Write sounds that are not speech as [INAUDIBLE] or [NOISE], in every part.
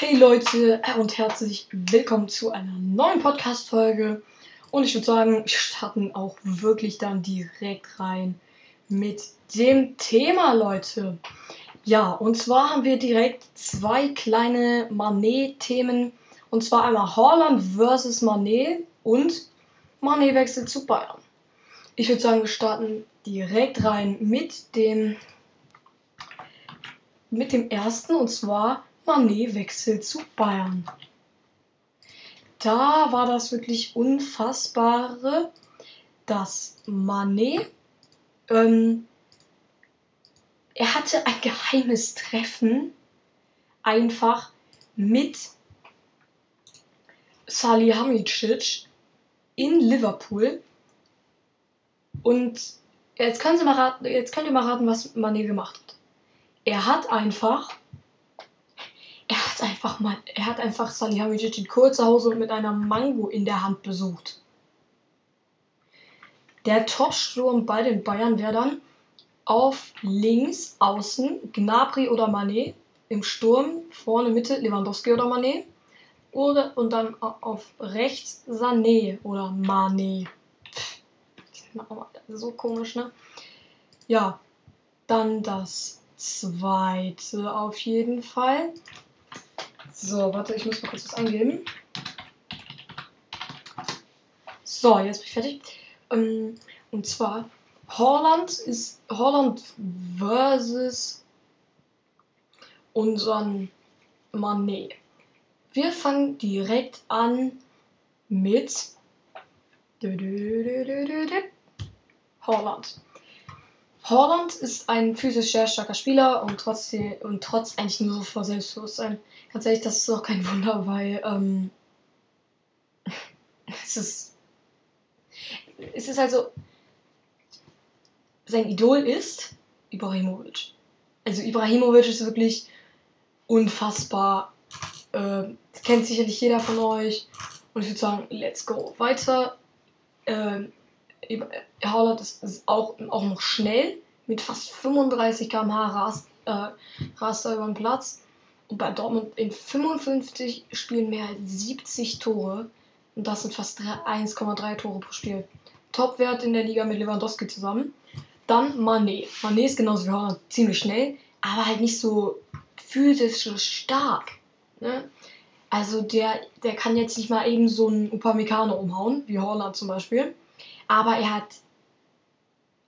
Hey Leute und herzlich willkommen zu einer neuen Podcast-Folge. Und ich würde sagen, wir starten auch wirklich dann direkt rein mit dem Thema, Leute. Ja, und zwar haben wir direkt zwei kleine Manet-Themen. Und zwar einmal Holland versus Manet und Manet wechselt zu Bayern. Ich würde sagen, wir starten direkt rein mit dem mit dem ersten und zwar Manet wechselt zu Bayern. Da war das wirklich unfassbare, dass Manet ähm, er hatte ein geheimes Treffen einfach mit Salihamidzic in Liverpool und jetzt können Sie mal raten, jetzt könnt ihr mal raten, was Manet gemacht hat. Er hat einfach hat einfach mal, er hat einfach Salihamidzic in kurzer Hose und mit einer Mango in der Hand besucht. Der Topsturm bei den Bayern wäre dann auf links außen Gnabry oder Manet, im Sturm vorne Mitte Lewandowski oder Manet oder und dann auf rechts Sané oder Manet. So komisch, ne? Ja, dann das zweite auf jeden Fall. So, warte, ich muss mal kurz was angeben. So, jetzt bin ich fertig. Ähm, und zwar Holland ist Holland versus unseren Manet. Wir fangen direkt an mit Holland. Holland ist ein physisch sehr starker Spieler und trotzdem und trotz eigentlich nur so vor Selbstbewusstsein. Ehrlich, das ist auch kein [LAUGHS] Wunder, weil ähm, [LAUGHS] es ist es ist also sein Idol ist Ibrahimovic. Also Ibrahimovic ist wirklich unfassbar. Äh, kennt sicherlich jeder von euch. Und ich würde sagen, let's go. Weiter. Äh, Haaland ist, ist, auch, auch noch schnell. Mit fast 35 km/h rast, äh, rast er über den Platz. Und bei Dortmund in 55 Spielen mehr als 70 Tore. Und das sind fast 1,3 Tore pro Spiel. Topwert in der Liga mit Lewandowski zusammen. Dann Mané. Mané ist genauso wie Holland ziemlich schnell, aber halt nicht so physisch stark. Ne? Also der, der kann jetzt nicht mal eben so einen Upamecano umhauen, wie Holland zum Beispiel. Aber er hat.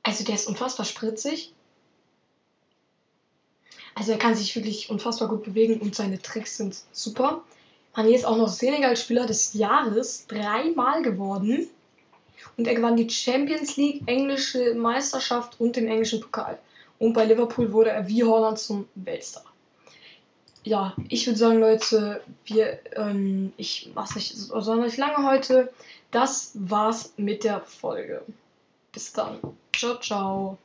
Also der ist unfassbar spritzig. Also er kann sich wirklich unfassbar gut bewegen und seine Tricks sind super. Mané ist auch noch Senegal-Spieler des Jahres dreimal geworden. Und er gewann die Champions League, englische Meisterschaft und den englischen Pokal. Und bei Liverpool wurde er wie Holland zum Weltstar. Ja, ich würde sagen, Leute, wir, ähm, ich mach's nicht sonderlich lange heute. Das war's mit der Folge. Bis dann. Ciao, ciao.